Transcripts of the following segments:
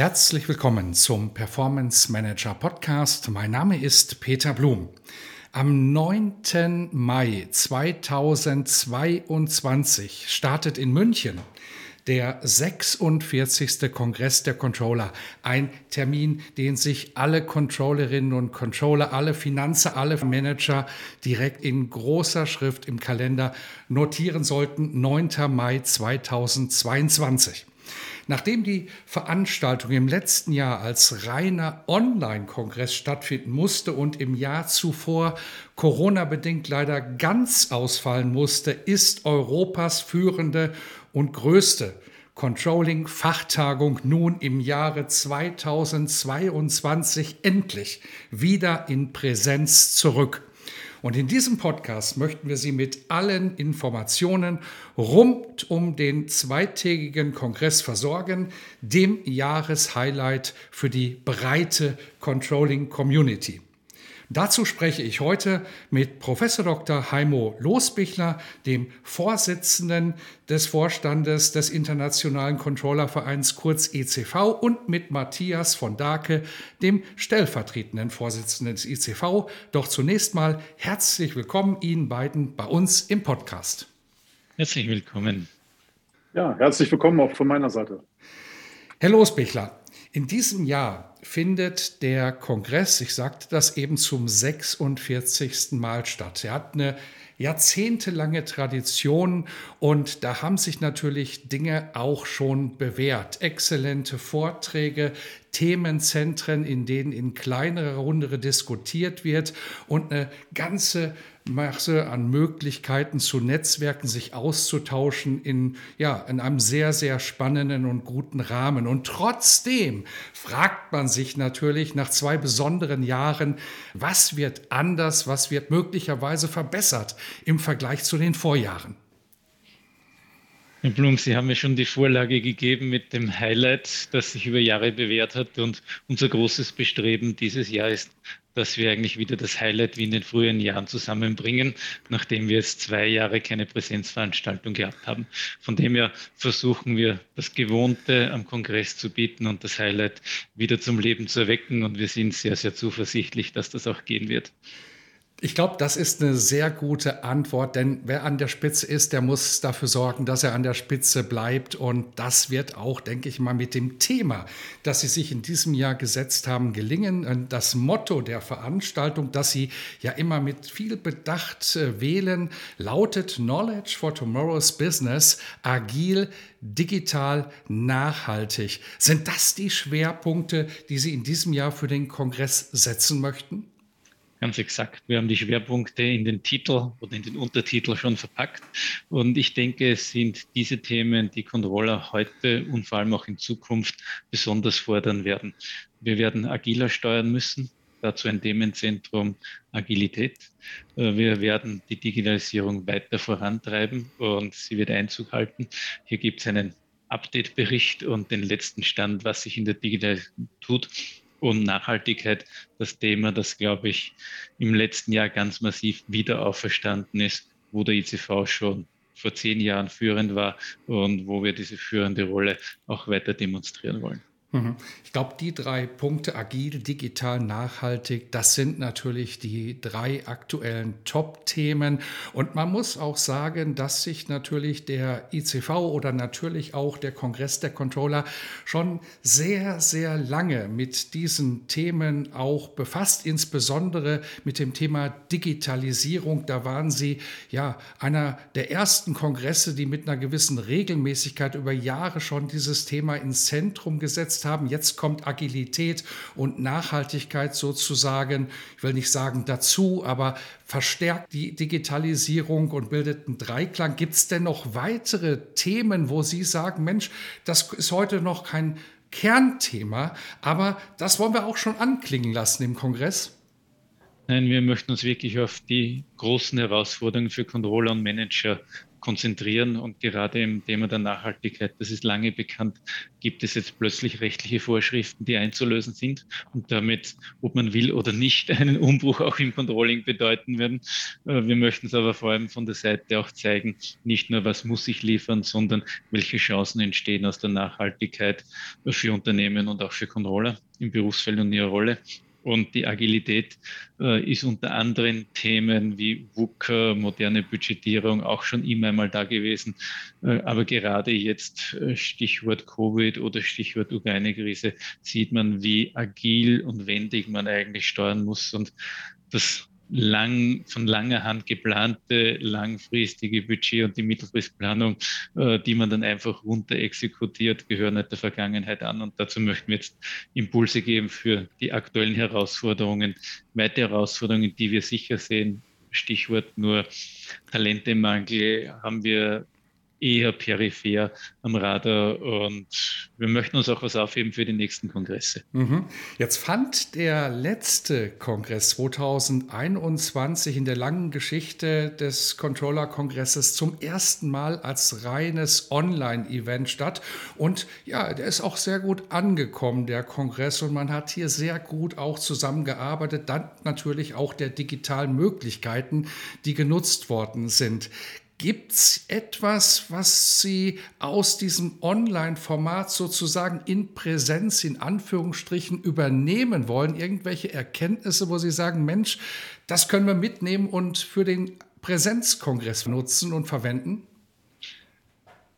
Herzlich willkommen zum Performance Manager Podcast. Mein Name ist Peter Blum. Am 9. Mai 2022 startet in München der 46. Kongress der Controller. Ein Termin, den sich alle Controllerinnen und Controller, alle Finanzer, alle Manager direkt in großer Schrift im Kalender notieren sollten. 9. Mai 2022. Nachdem die Veranstaltung im letzten Jahr als reiner Online-Kongress stattfinden musste und im Jahr zuvor Corona-bedingt leider ganz ausfallen musste, ist Europas führende und größte Controlling-Fachtagung nun im Jahre 2022 endlich wieder in Präsenz zurück. Und in diesem Podcast möchten wir Sie mit allen Informationen rund um den zweitägigen Kongress versorgen, dem Jahreshighlight für die breite Controlling Community. Dazu spreche ich heute mit Professor Dr. Heimo Losbichler, dem Vorsitzenden des Vorstandes des Internationalen Controllervereins kurz ECV und mit Matthias von Dake, dem stellvertretenden Vorsitzenden des ECV. Doch zunächst mal herzlich willkommen Ihnen beiden bei uns im Podcast. Herzlich willkommen. Ja, herzlich willkommen auch von meiner Seite. Herr Losbichler, in diesem Jahr findet der Kongress, ich sagte das eben zum 46. Mal statt. Er hat eine jahrzehntelange Tradition und da haben sich natürlich Dinge auch schon bewährt. Exzellente Vorträge, Themenzentren, in denen in kleinerer Runde diskutiert wird und eine ganze Masse an Möglichkeiten zu Netzwerken, sich auszutauschen in, ja, in einem sehr, sehr spannenden und guten Rahmen. Und trotzdem fragt man sich natürlich nach zwei besonderen Jahren, was wird anders, was wird möglicherweise verbessert im Vergleich zu den Vorjahren. Herr Blum, Sie haben mir schon die Vorlage gegeben mit dem Highlight, das sich über Jahre bewährt hat. Und unser großes Bestreben dieses Jahr ist, dass wir eigentlich wieder das Highlight wie in den früheren Jahren zusammenbringen, nachdem wir jetzt zwei Jahre keine Präsenzveranstaltung gehabt haben. Von dem her versuchen wir, das Gewohnte am Kongress zu bieten und das Highlight wieder zum Leben zu erwecken. Und wir sind sehr, sehr zuversichtlich, dass das auch gehen wird. Ich glaube, das ist eine sehr gute Antwort, denn wer an der Spitze ist, der muss dafür sorgen, dass er an der Spitze bleibt. Und das wird auch, denke ich mal, mit dem Thema, das Sie sich in diesem Jahr gesetzt haben, gelingen. Das Motto der Veranstaltung, das Sie ja immer mit viel Bedacht äh, wählen, lautet Knowledge for Tomorrow's Business, agil, digital, nachhaltig. Sind das die Schwerpunkte, die Sie in diesem Jahr für den Kongress setzen möchten? Ganz exakt. Wir haben die Schwerpunkte in den Titel oder in den Untertitel schon verpackt. Und ich denke, es sind diese Themen, die Controller heute und vor allem auch in Zukunft besonders fordern werden. Wir werden agiler steuern müssen. Dazu ein Themenzentrum Agilität. Äh, wir werden die Digitalisierung weiter vorantreiben und sie wird Einzug halten. Hier gibt es einen Update-Bericht und den letzten Stand, was sich in der Digitalisierung tut und Nachhaltigkeit das Thema, das, glaube ich, im letzten Jahr ganz massiv wieder auferstanden ist, wo der ICV schon vor zehn Jahren führend war und wo wir diese führende Rolle auch weiter demonstrieren wollen. Mhm. Ich glaube, die drei Punkte, agil, digital, nachhaltig, das sind natürlich die drei aktuellen Top-Themen. Und man muss auch sagen, dass sich natürlich der ICV oder natürlich auch der Kongress der Controller schon sehr, sehr lange mit diesen Themen auch befasst, insbesondere mit dem Thema Digitalisierung. Da waren sie ja einer der ersten Kongresse, die mit einer gewissen Regelmäßigkeit über Jahre schon dieses Thema ins Zentrum gesetzt gesetzt haben. Jetzt kommt Agilität und Nachhaltigkeit sozusagen, ich will nicht sagen dazu, aber verstärkt die Digitalisierung und bildet einen Dreiklang. Gibt es denn noch weitere Themen, wo Sie sagen, Mensch, das ist heute noch kein Kernthema, aber das wollen wir auch schon anklingen lassen im Kongress? Nein, wir möchten uns wirklich auf die großen Herausforderungen für Controller und Manager konzentrieren. Und gerade im Thema der Nachhaltigkeit, das ist lange bekannt, gibt es jetzt plötzlich rechtliche Vorschriften, die einzulösen sind und damit, ob man will oder nicht, einen Umbruch auch im Controlling bedeuten werden. Äh, wir möchten es aber vor allem von der Seite auch zeigen, nicht nur, was muss ich liefern, sondern welche Chancen entstehen aus der Nachhaltigkeit für Unternehmen und auch für Controller im Berufsfeld und ihrer Rolle. Und die Agilität äh, ist unter anderen Themen wie WUKA, moderne Budgetierung auch schon immer einmal da gewesen. Äh, aber gerade jetzt, äh, Stichwort Covid oder Stichwort Ukraine-Krise, sieht man, wie agil und wendig man eigentlich steuern muss. Und das lang, von langer Hand geplante langfristige Budget und die Mittelfristplanung, äh, die man dann einfach runter exekutiert, gehören nicht der Vergangenheit an. Und dazu möchten wir jetzt Impulse geben für die aktuellen Herausforderungen, weitere Herausforderungen, die wir sicher sehen. Stichwort nur Talentemangel haben wir eher peripher am Radar und wir möchten uns auch was aufheben für die nächsten Kongresse. Mhm. Jetzt fand der letzte Kongress 2021 in der langen Geschichte des Controller-Kongresses zum ersten Mal als reines Online-Event statt und ja, der ist auch sehr gut angekommen, der Kongress und man hat hier sehr gut auch zusammengearbeitet, dann natürlich auch der digitalen Möglichkeiten, die genutzt worden sind. Gibt es etwas, was Sie aus diesem Online-Format sozusagen in Präsenz, in Anführungsstrichen, übernehmen wollen? Irgendwelche Erkenntnisse, wo Sie sagen, Mensch, das können wir mitnehmen und für den Präsenzkongress nutzen und verwenden?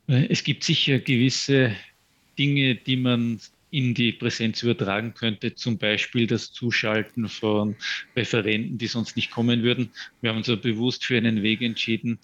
Es gibt sicher gewisse Dinge, die man in die Präsenz übertragen könnte, zum Beispiel das Zuschalten von Referenten, die sonst nicht kommen würden. Wir haben uns ja bewusst für einen Weg entschieden,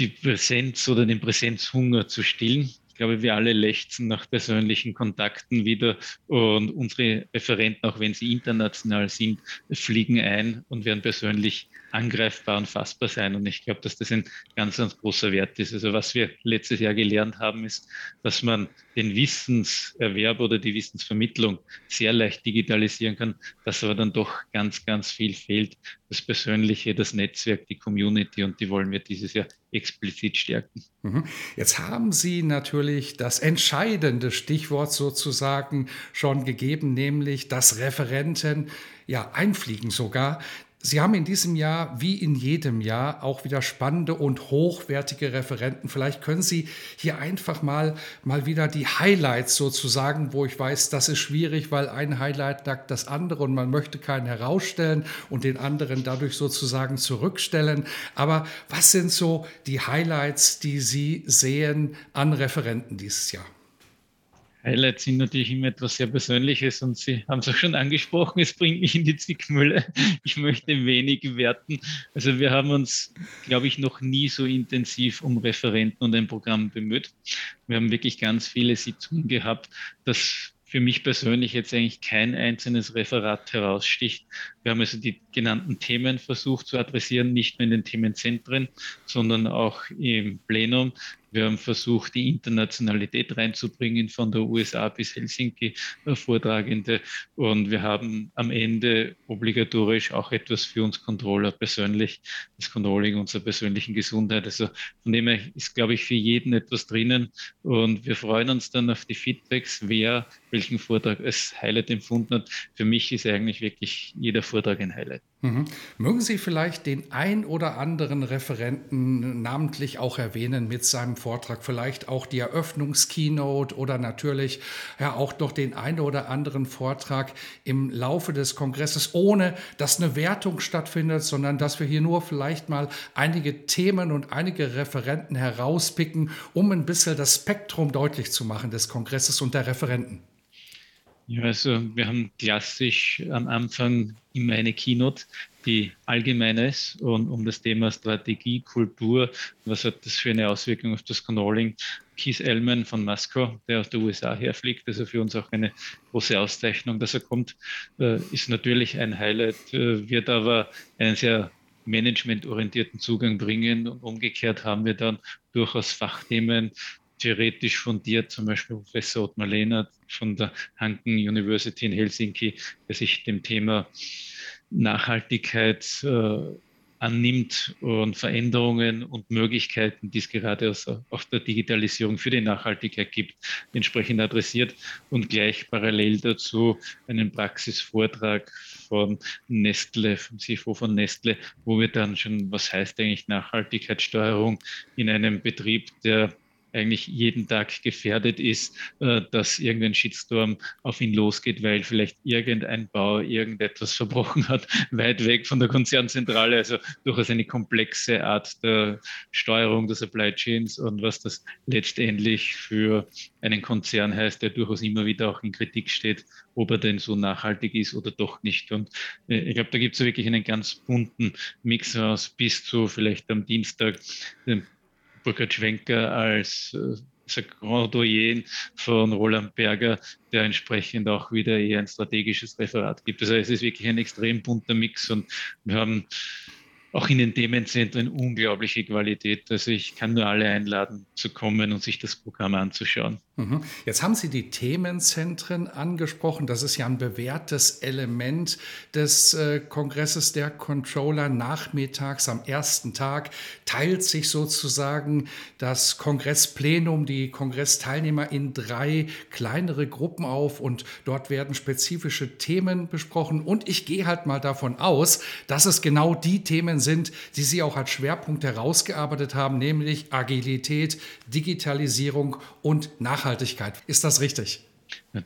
die Präsenz oder den Präsenzhunger zu stillen. Ich glaube, wir alle lechzen nach persönlichen Kontakten wieder und unsere Referenten, auch wenn sie international sind, fliegen ein und werden persönlich angreifbar und fassbar sein. Und ich glaube, dass das ein ganz, ganz großer Wert ist. Also was wir letztes Jahr gelernt haben, ist, dass man den Wissenserwerb oder die Wissensvermittlung sehr leicht digitalisieren kann, dass aber dann doch ganz, ganz viel fehlt. Das Persönliche, das Netzwerk, die Community und die wollen wir dieses Jahr explizit stärken. Mhm. Jetzt haben Sie natürlich das entscheidende Stichwort sozusagen schon gegeben, nämlich dass Referenten ja einfliegen sogar. Sie haben in diesem Jahr wie in jedem Jahr auch wieder spannende und hochwertige Referenten. Vielleicht können Sie hier einfach mal, mal wieder die Highlights sozusagen, wo ich weiß, das ist schwierig, weil ein Highlight nackt das andere und man möchte keinen herausstellen und den anderen dadurch sozusagen zurückstellen. Aber was sind so die Highlights, die Sie sehen an Referenten dieses Jahr? Highlights sind natürlich immer etwas sehr Persönliches und Sie haben es auch schon angesprochen, es bringt mich in die Zwickmühle. Ich möchte wenig werten. Also wir haben uns, glaube ich, noch nie so intensiv um Referenten und ein Programm bemüht. Wir haben wirklich ganz viele Sitzungen gehabt, dass für mich persönlich jetzt eigentlich kein einzelnes Referat heraussticht. Wir haben also die genannten Themen versucht zu adressieren, nicht nur in den Themenzentren, sondern auch im Plenum. Wir haben versucht, die Internationalität reinzubringen, von der USA bis Helsinki äh, Vortragende. Und wir haben am Ende obligatorisch auch etwas für uns Controller persönlich, das Controlling unserer persönlichen Gesundheit. Also von dem her ist, glaube ich, für jeden etwas drinnen. Und wir freuen uns dann auf die Feedbacks, wer welchen Vortrag als Highlight empfunden hat. Für mich ist eigentlich wirklich jeder Vortrag ein Highlight. Mhm. Mögen Sie vielleicht den ein oder anderen Referenten namentlich auch erwähnen mit seinem Vortrag, vielleicht auch die Eröffnungskeynote oder natürlich ja auch noch den ein oder anderen Vortrag im Laufe des Kongresses, ohne dass eine Wertung stattfindet, sondern dass wir hier nur vielleicht mal einige Themen und einige Referenten herauspicken, um ein bisschen das Spektrum deutlich zu machen des Kongresses und der Referenten. Ja, also wir haben klassisch am Anfang immer eine Keynote, die allgemein ist und um das Thema Strategie, Kultur, was hat das für eine Auswirkung auf das Controlling. Keith Elman von Masco, der aus den USA herfliegt, also für uns auch eine große Auszeichnung, dass er kommt, äh, ist natürlich ein Highlight, äh, wird aber einen sehr managementorientierten Zugang bringen und umgekehrt haben wir dann durchaus Fachthemen, theoretisch fundiert, zum Beispiel Professor Ottmar Lehnert von der Hanken University in Helsinki, der sich dem Thema Nachhaltigkeit äh, annimmt und Veränderungen und Möglichkeiten, die es gerade aus, auf der Digitalisierung für die Nachhaltigkeit gibt, entsprechend adressiert und gleich parallel dazu einen Praxisvortrag von Nestle, vom CFO von Nestle, wo wir dann schon, was heißt eigentlich Nachhaltigkeitssteuerung in einem Betrieb, der eigentlich jeden Tag gefährdet ist, äh, dass irgendein Shitstorm auf ihn losgeht, weil vielleicht irgendein Bau irgendetwas verbrochen hat, weit weg von der Konzernzentrale. Also durchaus eine komplexe Art der Steuerung der Supply Chains und was das letztendlich für einen Konzern heißt, der durchaus immer wieder auch in Kritik steht, ob er denn so nachhaltig ist oder doch nicht. Und äh, ich glaube, da gibt es wirklich einen ganz bunten Mix aus bis zu vielleicht am Dienstag Burkhard Schwenker als äh, Grand Doyen von Roland Berger, der entsprechend auch wieder eher ein strategisches Referat gibt. Also es ist wirklich ein extrem bunter Mix und wir haben auch in den Themenzentren unglaubliche Qualität. Also ich kann nur alle einladen zu kommen und sich das Programm anzuschauen. Mhm. Jetzt haben Sie die Themenzentren angesprochen. Das ist ja ein bewährtes Element des äh, Kongresses der Controller. Nachmittags am ersten Tag teilt sich sozusagen das Kongressplenum, die Kongressteilnehmer in drei kleinere Gruppen auf und dort werden spezifische Themen besprochen. Und ich gehe halt mal davon aus, dass es genau die Themen sind, die Sie auch als Schwerpunkt herausgearbeitet haben, nämlich Agilität, Digitalisierung und Nachhaltigkeit. Nachhaltigkeit. Ist das richtig?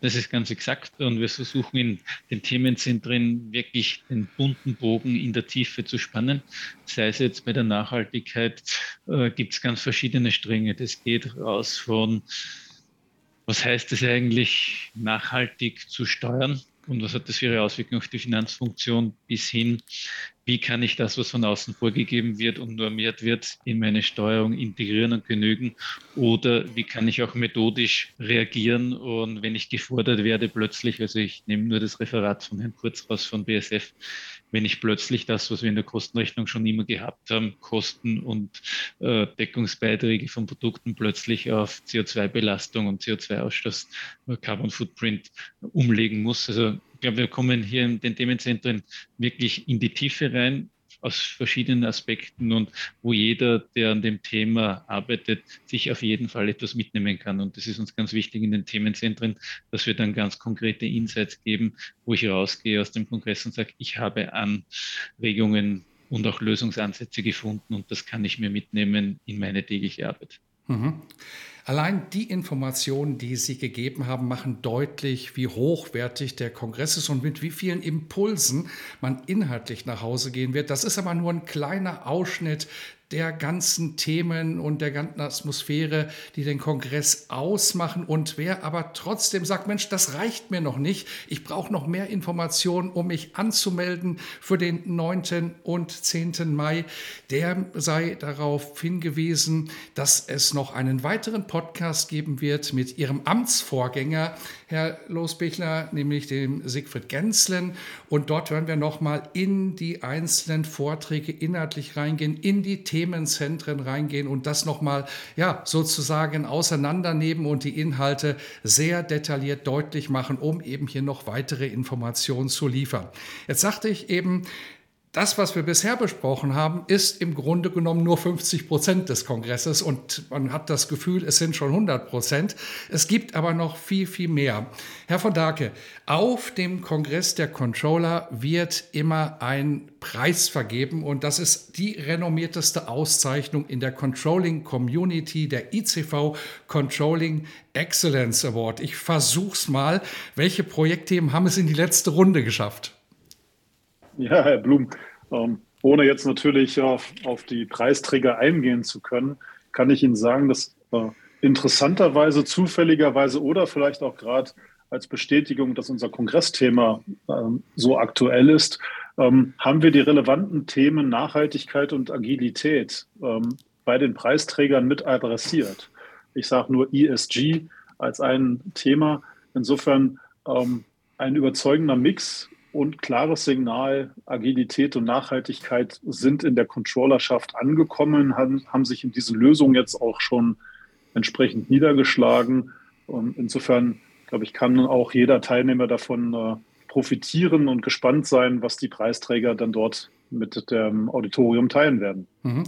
Das ist ganz exakt. Und wir versuchen in den Themenzentren wirklich den bunten Bogen in der Tiefe zu spannen. Sei es jetzt bei der Nachhaltigkeit, äh, gibt es ganz verschiedene Stränge. Das geht raus von, was heißt es eigentlich, nachhaltig zu steuern? Und was hat das für ihre Auswirkungen auf die Finanzfunktion bis hin, wie kann ich das, was von außen vorgegeben wird und normiert wird, in meine Steuerung integrieren und genügen? Oder wie kann ich auch methodisch reagieren? Und wenn ich gefordert werde, plötzlich, also ich nehme nur das Referat von Herrn Kurz raus von BSF, wenn ich plötzlich das, was wir in der Kostenrechnung schon immer gehabt haben, Kosten und äh, Deckungsbeiträge von Produkten plötzlich auf CO2-Belastung und CO2-Ausstoß, äh, Carbon Footprint umlegen muss. Also glaube, wir kommen hier in den Themenzentren wirklich in die Tiefe rein aus verschiedenen Aspekten und wo jeder, der an dem Thema arbeitet, sich auf jeden Fall etwas mitnehmen kann. Und das ist uns ganz wichtig in den Themenzentren, dass wir dann ganz konkrete Insights geben, wo ich rausgehe aus dem Kongress und sage, ich habe Anregungen und auch Lösungsansätze gefunden und das kann ich mir mitnehmen in meine tägliche Arbeit. Mhm. Allein die Informationen, die Sie gegeben haben, machen deutlich, wie hochwertig der Kongress ist und mit wie vielen Impulsen man inhaltlich nach Hause gehen wird. Das ist aber nur ein kleiner Ausschnitt der ganzen Themen und der ganzen Atmosphäre, die den Kongress ausmachen. Und wer aber trotzdem sagt, Mensch, das reicht mir noch nicht, ich brauche noch mehr Informationen, um mich anzumelden für den 9. und 10. Mai, der sei darauf hingewiesen, dass es noch einen weiteren Podcast geben wird mit ihrem Amtsvorgänger, Herr Losbichler, nämlich dem Siegfried Genslen. Und dort werden wir nochmal in die einzelnen Vorträge inhaltlich reingehen, in die Themen Themenzentren reingehen und das nochmal, ja, sozusagen auseinandernehmen und die Inhalte sehr detailliert deutlich machen, um eben hier noch weitere Informationen zu liefern. Jetzt sagte ich eben, das, was wir bisher besprochen haben, ist im Grunde genommen nur 50 Prozent des Kongresses und man hat das Gefühl, es sind schon 100 Prozent. Es gibt aber noch viel, viel mehr. Herr von Dake, auf dem Kongress der Controller wird immer ein Preis vergeben und das ist die renommierteste Auszeichnung in der Controlling Community, der ICV Controlling Excellence Award. Ich versuch's mal. Welche Projektthemen haben es in die letzte Runde geschafft? Ja, Herr Blum, ähm, ohne jetzt natürlich auf, auf die Preisträger eingehen zu können, kann ich Ihnen sagen, dass äh, interessanterweise, zufälligerweise oder vielleicht auch gerade als Bestätigung, dass unser Kongressthema ähm, so aktuell ist, ähm, haben wir die relevanten Themen Nachhaltigkeit und Agilität ähm, bei den Preisträgern mit adressiert. Ich sage nur ESG als ein Thema. Insofern ähm, ein überzeugender Mix und klares Signal, Agilität und Nachhaltigkeit sind in der Controllerschaft angekommen, haben, haben sich in diesen Lösungen jetzt auch schon entsprechend niedergeschlagen. Und insofern, glaube ich, kann auch jeder Teilnehmer davon äh, profitieren und gespannt sein, was die Preisträger dann dort mit dem Auditorium teilen werden. Mhm.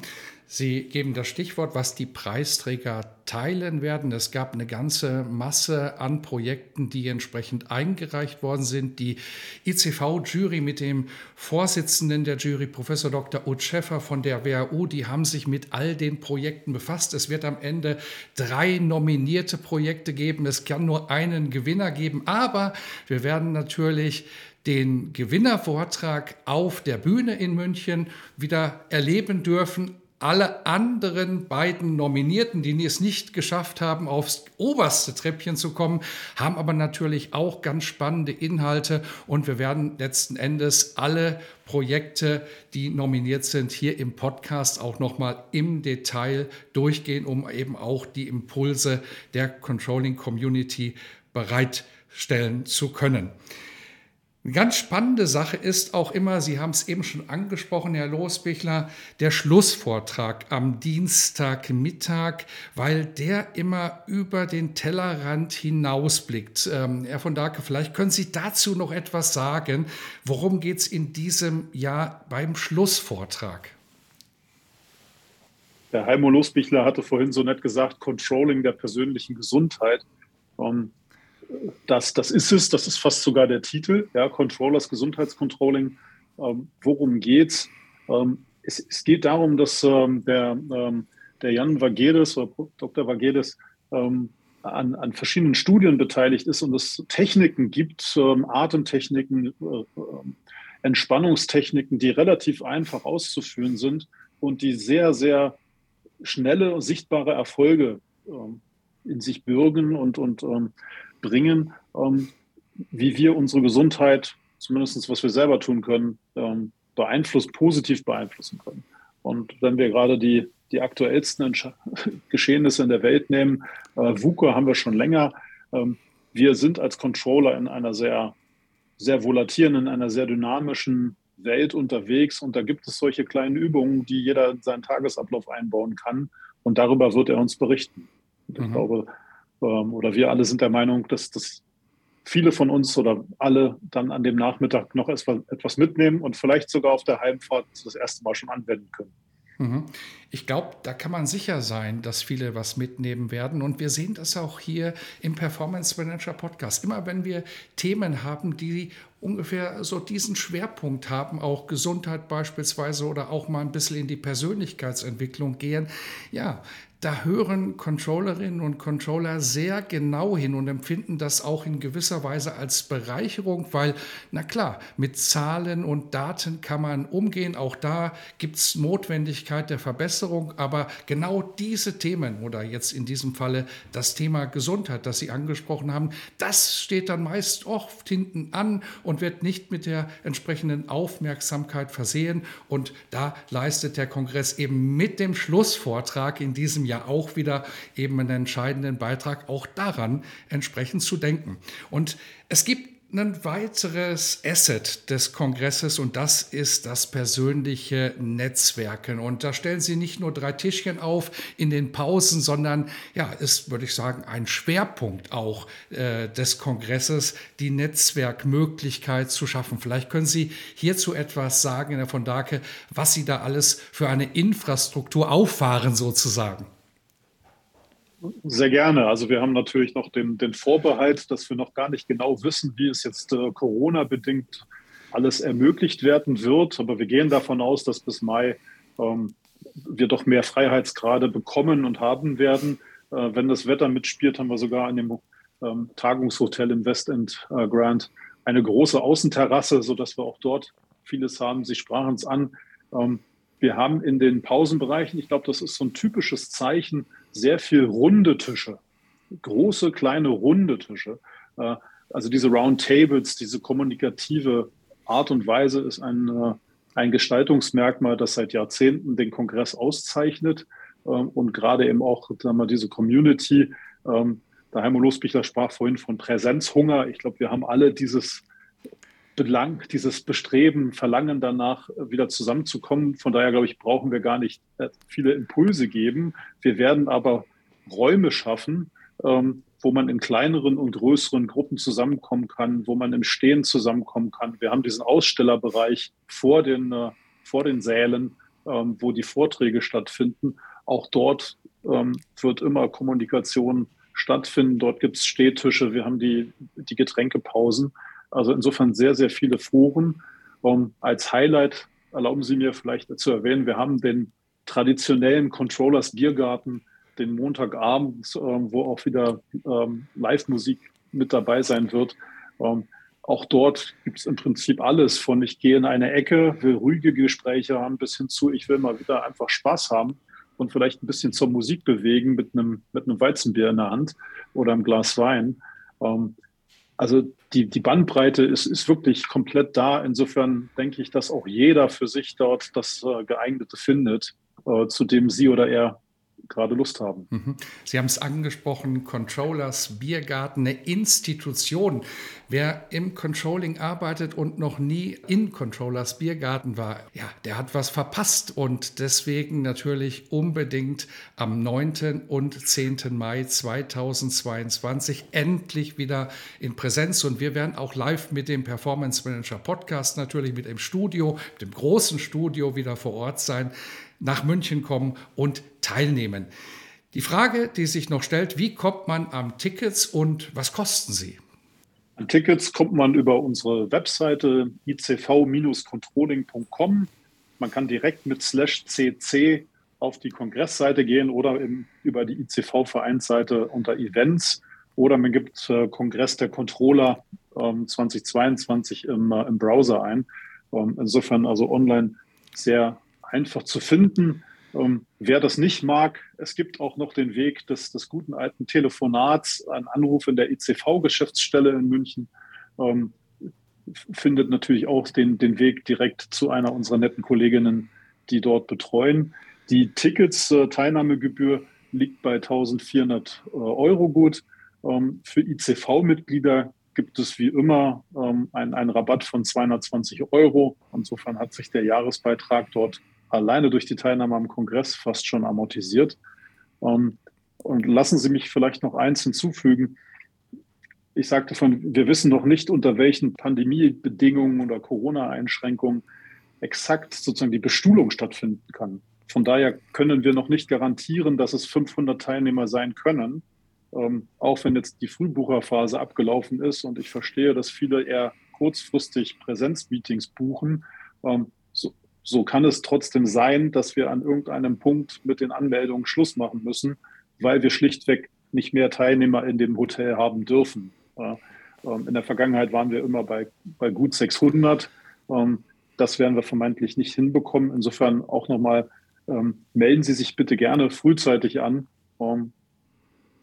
Sie geben das Stichwort, was die Preisträger teilen werden. Es gab eine ganze Masse an Projekten, die entsprechend eingereicht worden sind. Die ICV-Jury mit dem Vorsitzenden der Jury, Professor Dr. Ut Schäffer von der WHU, die haben sich mit all den Projekten befasst. Es wird am Ende drei nominierte Projekte geben. Es kann nur einen Gewinner geben, aber wir werden natürlich den Gewinnervortrag auf der Bühne in München wieder erleben dürfen alle anderen beiden Nominierten, die es nicht geschafft haben, aufs oberste Treppchen zu kommen, haben aber natürlich auch ganz spannende Inhalte und wir werden letzten Endes alle Projekte, die nominiert sind, hier im Podcast auch nochmal im Detail durchgehen, um eben auch die Impulse der Controlling Community bereitstellen zu können. Eine ganz spannende Sache ist auch immer, Sie haben es eben schon angesprochen, Herr Losbichler, der Schlussvortrag am Dienstagmittag, weil der immer über den Tellerrand hinausblickt. Ähm, Herr von Dake, vielleicht können Sie dazu noch etwas sagen. Worum geht es in diesem Jahr beim Schlussvortrag? Der Heimo Losbichler hatte vorhin so nett gesagt, Controlling der persönlichen Gesundheit. Ähm, das, das ist es, das ist fast sogar der Titel, ja, Controllers Gesundheitscontrolling. Ähm, worum geht's? Ähm, es, es geht darum, dass ähm, der, ähm, der Jan Vagedes oder Dr. Vagedes ähm, an, an verschiedenen Studien beteiligt ist und es Techniken gibt, ähm, Atemtechniken, äh, Entspannungstechniken, die relativ einfach auszuführen sind und die sehr, sehr schnelle sichtbare Erfolge in sich bürgen und, und bringen, ähm, wie wir unsere Gesundheit, zumindest was wir selber tun können, ähm, beeinflusst, positiv beeinflussen können. Und wenn wir gerade die, die aktuellsten Geschehnisse in der Welt nehmen, äh, VUCA haben wir schon länger. Ähm, wir sind als Controller in einer sehr, sehr volatilen, in einer sehr dynamischen Welt unterwegs und da gibt es solche kleinen Übungen, die jeder in seinen Tagesablauf einbauen kann und darüber wird er uns berichten. Und ich mhm. glaube, ähm, oder wir alle sind der Meinung, dass, dass viele von uns oder alle dann an dem Nachmittag noch etwas mitnehmen und vielleicht sogar auf der Heimfahrt das erste Mal schon anwenden können. Mhm. Ich glaube, da kann man sicher sein, dass viele was mitnehmen werden. Und wir sehen das auch hier im Performance Manager Podcast. Immer wenn wir Themen haben, die ungefähr so diesen Schwerpunkt haben, auch Gesundheit beispielsweise oder auch mal ein bisschen in die Persönlichkeitsentwicklung gehen, ja, da hören Controllerinnen und Controller sehr genau hin und empfinden das auch in gewisser Weise als Bereicherung, weil, na klar, mit Zahlen und Daten kann man umgehen. Auch da gibt es Notwendigkeit der Verbesserung, aber genau diese Themen oder jetzt in diesem Falle das Thema Gesundheit, das Sie angesprochen haben, das steht dann meist oft hinten an und wird nicht mit der entsprechenden Aufmerksamkeit versehen. Und da leistet der Kongress eben mit dem Schlussvortrag in diesem ja auch wieder eben einen entscheidenden Beitrag, auch daran entsprechend zu denken. Und es gibt ein weiteres Asset des Kongresses und das ist das persönliche Netzwerken. Und da stellen Sie nicht nur drei Tischchen auf in den Pausen, sondern ja, ist, würde ich sagen, ein Schwerpunkt auch äh, des Kongresses, die Netzwerkmöglichkeit zu schaffen. Vielleicht können Sie hierzu etwas sagen, Herr von Dake, was Sie da alles für eine Infrastruktur auffahren sozusagen. Sehr gerne. Also wir haben natürlich noch den, den Vorbehalt, dass wir noch gar nicht genau wissen, wie es jetzt äh, Corona-bedingt alles ermöglicht werden wird. Aber wir gehen davon aus, dass bis Mai ähm, wir doch mehr Freiheitsgrade bekommen und haben werden. Äh, wenn das Wetter mitspielt, haben wir sogar an dem ähm, Tagungshotel im Westend äh, Grand eine große Außenterrasse, sodass wir auch dort vieles haben. Sie sprachen es an. Ähm, wir haben in den Pausenbereichen, ich glaube, das ist so ein typisches Zeichen, sehr viel runde Tische, große, kleine, runde Tische, äh, also diese Roundtables, diese kommunikative Art und Weise ist ein, äh, ein Gestaltungsmerkmal, das seit Jahrzehnten den Kongress auszeichnet ähm, und gerade eben auch sagen wir, diese Community. Ähm, der Heimo Losbichler sprach vorhin von Präsenzhunger. Ich glaube, wir haben alle dieses Belang, dieses Bestreben, Verlangen danach, wieder zusammenzukommen. Von daher, glaube ich, brauchen wir gar nicht äh, viele Impulse geben. Wir werden aber Räume schaffen, ähm, wo man in kleineren und größeren Gruppen zusammenkommen kann, wo man im Stehen zusammenkommen kann. Wir haben diesen Ausstellerbereich vor den, äh, vor den Sälen, ähm, wo die Vorträge stattfinden. Auch dort ähm, wird immer Kommunikation stattfinden. Dort gibt es Stehtische, wir haben die, die Getränkepausen. Also insofern sehr, sehr viele Foren. Um, als Highlight erlauben Sie mir vielleicht zu erwähnen, wir haben den traditionellen Controllers Biergarten den Montagabend, äh, wo auch wieder ähm, Live-Musik mit dabei sein wird. Ähm, auch dort gibt es im Prinzip alles von ich gehe in eine Ecke, will ruhige Gespräche haben, bis hin zu ich will mal wieder einfach Spaß haben und vielleicht ein bisschen zur Musik bewegen mit einem, mit einem Weizenbier in der Hand oder einem Glas Wein. Ähm, also die, die Bandbreite ist, ist wirklich komplett da. Insofern denke ich, dass auch jeder für sich dort das äh, geeignete findet, äh, zu dem sie oder er gerade Lust haben. Mhm. Sie haben es angesprochen, Controllers Biergarten, eine Institution. Wer im Controlling arbeitet und noch nie in Controllers Biergarten war, ja, der hat was verpasst und deswegen natürlich unbedingt am 9. und 10. Mai 2022 endlich wieder in Präsenz und wir werden auch live mit dem Performance Manager Podcast natürlich mit dem Studio, mit dem großen Studio wieder vor Ort sein nach München kommen und teilnehmen. Die Frage, die sich noch stellt, wie kommt man am Tickets und was kosten sie? An Tickets kommt man über unsere Webseite icv-controlling.com. Man kann direkt mit slash cc auf die Kongressseite gehen oder im, über die ICV-Vereinsseite unter Events oder man gibt äh, Kongress der Controller ähm, 2022 im, äh, im Browser ein. Ähm, insofern also online sehr einfach zu finden. Ähm, wer das nicht mag, es gibt auch noch den Weg des, des guten alten Telefonats, ein Anruf in der ICV-Geschäftsstelle in München, ähm, findet natürlich auch den, den Weg direkt zu einer unserer netten Kolleginnen, die dort betreuen. Die Tickets, äh, Teilnahmegebühr liegt bei 1400 äh, Euro gut. Ähm, für ICV-Mitglieder gibt es wie immer ähm, einen, einen Rabatt von 220 Euro. Insofern hat sich der Jahresbeitrag dort alleine durch die Teilnahme am Kongress fast schon amortisiert. Ähm, und lassen Sie mich vielleicht noch eins hinzufügen. Ich sagte von, wir wissen noch nicht, unter welchen Pandemiebedingungen oder Corona-Einschränkungen exakt sozusagen die Bestuhlung stattfinden kann. Von daher können wir noch nicht garantieren, dass es 500 Teilnehmer sein können, ähm, auch wenn jetzt die Frühbucherphase abgelaufen ist und ich verstehe, dass viele eher kurzfristig Präsenzmeetings buchen. Ähm, so, so kann es trotzdem sein, dass wir an irgendeinem Punkt mit den Anmeldungen Schluss machen müssen, weil wir schlichtweg nicht mehr Teilnehmer in dem Hotel haben dürfen. Ähm, in der Vergangenheit waren wir immer bei, bei gut 600. Ähm, das werden wir vermeintlich nicht hinbekommen. Insofern auch nochmal, ähm, melden Sie sich bitte gerne frühzeitig an,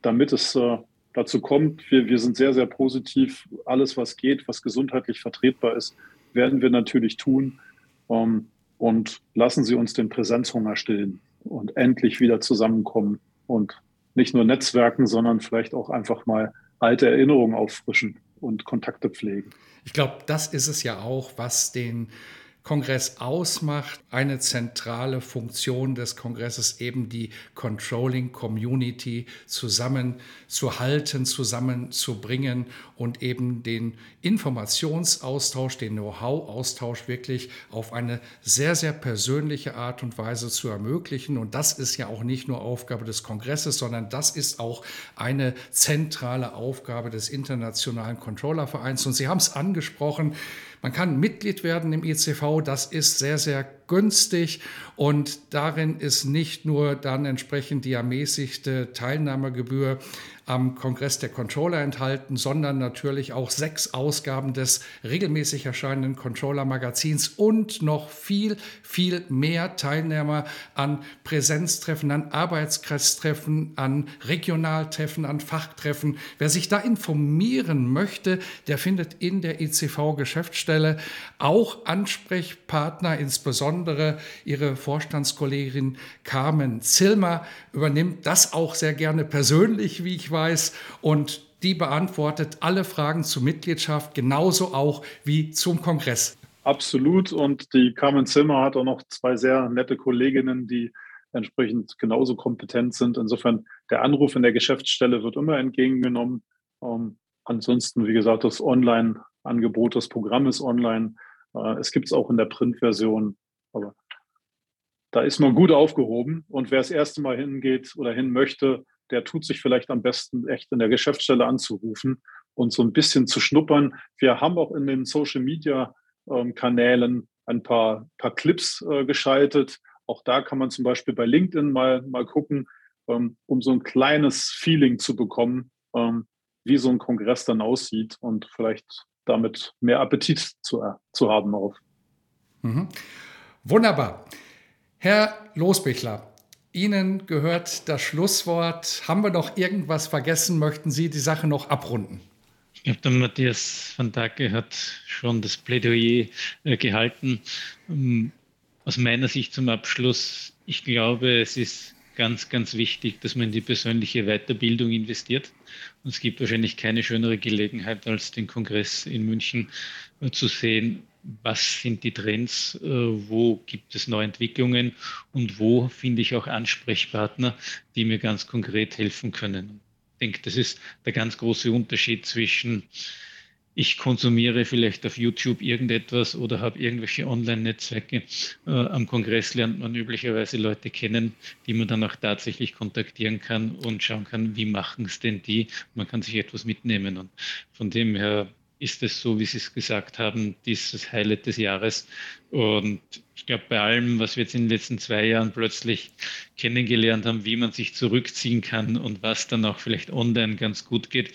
damit es äh, dazu kommt. Wir, wir sind sehr, sehr positiv. Alles, was geht, was gesundheitlich vertretbar ist, werden wir natürlich tun und lassen Sie uns den Präsenzhunger stillen und endlich wieder zusammenkommen und nicht nur Netzwerken, sondern vielleicht auch einfach mal alte Erinnerungen auffrischen und Kontakte pflegen. Ich glaube, das ist es ja auch, was den Kongress ausmacht. Eine zentrale Funktion des Kongresses eben die Controlling Community zusammenzuhalten, zusammenzubringen und eben den Informationsaustausch, den Know-how-Austausch wirklich auf eine sehr, sehr persönliche Art und Weise zu ermöglichen. Und das ist ja auch nicht nur Aufgabe des Kongresses, sondern das ist auch eine zentrale Aufgabe des Internationalen Controllervereins. Und Sie haben es angesprochen, man kann Mitglied werden im ICV, das ist sehr, sehr günstig und darin ist nicht nur dann entsprechend die ermäßigte Teilnahmegebühr am Kongress der Controller enthalten, sondern natürlich auch sechs Ausgaben des regelmäßig erscheinenden Controller-Magazins und noch viel, viel mehr Teilnehmer an Präsenztreffen, an Arbeitskreistreffen, an Regionaltreffen, an Fachtreffen. Wer sich da informieren möchte, der findet in der ICV-Geschäftsstelle auch Ansprechpartner, insbesondere ihre Vorstandskollegin Carmen Zilmer übernimmt das auch sehr gerne persönlich, wie ich weiß, und die beantwortet alle Fragen zur Mitgliedschaft, genauso auch wie zum Kongress. Absolut. Und die Carmen Zimmer hat auch noch zwei sehr nette Kolleginnen, die entsprechend genauso kompetent sind. Insofern, der Anruf in der Geschäftsstelle wird immer entgegengenommen. Ähm, ansonsten, wie gesagt, das Online-Angebot, das Programm ist online. Äh, es gibt es auch in der Printversion. Aber da ist man gut aufgehoben. Und wer das erste Mal hingeht oder hin möchte, der tut sich vielleicht am besten echt in der Geschäftsstelle anzurufen und so ein bisschen zu schnuppern. Wir haben auch in den Social Media ähm, Kanälen ein paar, paar Clips äh, geschaltet. Auch da kann man zum Beispiel bei LinkedIn mal, mal gucken, ähm, um so ein kleines Feeling zu bekommen, ähm, wie so ein Kongress dann aussieht und vielleicht damit mehr Appetit zu, äh, zu haben auf. Mhm. Wunderbar. Herr Losbichler, Ihnen gehört das Schlusswort. Haben wir noch irgendwas vergessen? Möchten Sie die Sache noch abrunden? Ich glaube, der Matthias van Dacke hat schon das Plädoyer äh, gehalten. Ähm, aus meiner Sicht zum Abschluss, ich glaube, es ist ganz, ganz wichtig, dass man in die persönliche Weiterbildung investiert. Und es gibt wahrscheinlich keine schönere Gelegenheit, als den Kongress in München äh, zu sehen, was sind die Trends, äh, wo gibt es Neuentwicklungen und wo finde ich auch Ansprechpartner, die mir ganz konkret helfen können. Ich denke, das ist der ganz große Unterschied zwischen ich konsumiere vielleicht auf YouTube irgendetwas oder habe irgendwelche Online-Netzwerke. Äh, am Kongress lernt man üblicherweise Leute kennen, die man dann auch tatsächlich kontaktieren kann und schauen kann, wie machen es denn die. Man kann sich etwas mitnehmen. Und von dem her ist es so, wie Sie es gesagt haben, dieses Highlight des Jahres. Und ich glaube, bei allem, was wir jetzt in den letzten zwei Jahren plötzlich kennengelernt haben, wie man sich zurückziehen kann und was dann auch vielleicht online ganz gut geht,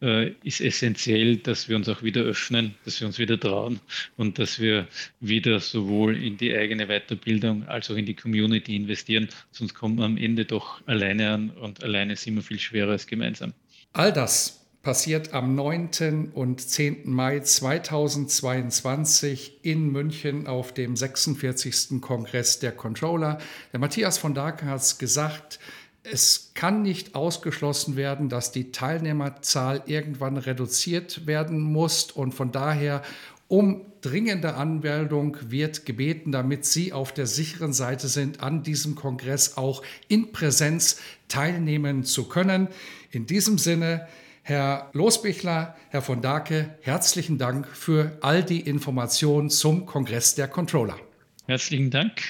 äh, ist essentiell, dass wir uns auch wieder öffnen, dass wir uns wieder trauen und dass wir wieder sowohl in die eigene Weiterbildung als auch in die Community investieren. Sonst kommt man am Ende doch alleine an und alleine sind wir viel schwerer als gemeinsam. All das passiert am 9. und 10. Mai 2022 in München auf dem 46. Kongress der Controller. Der Matthias von Darke hat es gesagt, es kann nicht ausgeschlossen werden, dass die Teilnehmerzahl irgendwann reduziert werden muss und von daher um dringende Anmeldung wird gebeten, damit Sie auf der sicheren Seite sind, an diesem Kongress auch in Präsenz teilnehmen zu können. In diesem Sinne, Herr Losbichler, Herr von Dake, herzlichen Dank für all die Informationen zum Kongress der Controller. Herzlichen Dank,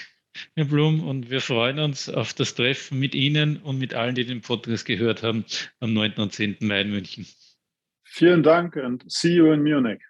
Herr Blum, und wir freuen uns auf das Treffen mit Ihnen und mit allen, die den Podcast gehört haben, am 9. und 10. Mai in München. Vielen Dank und see you in Munich.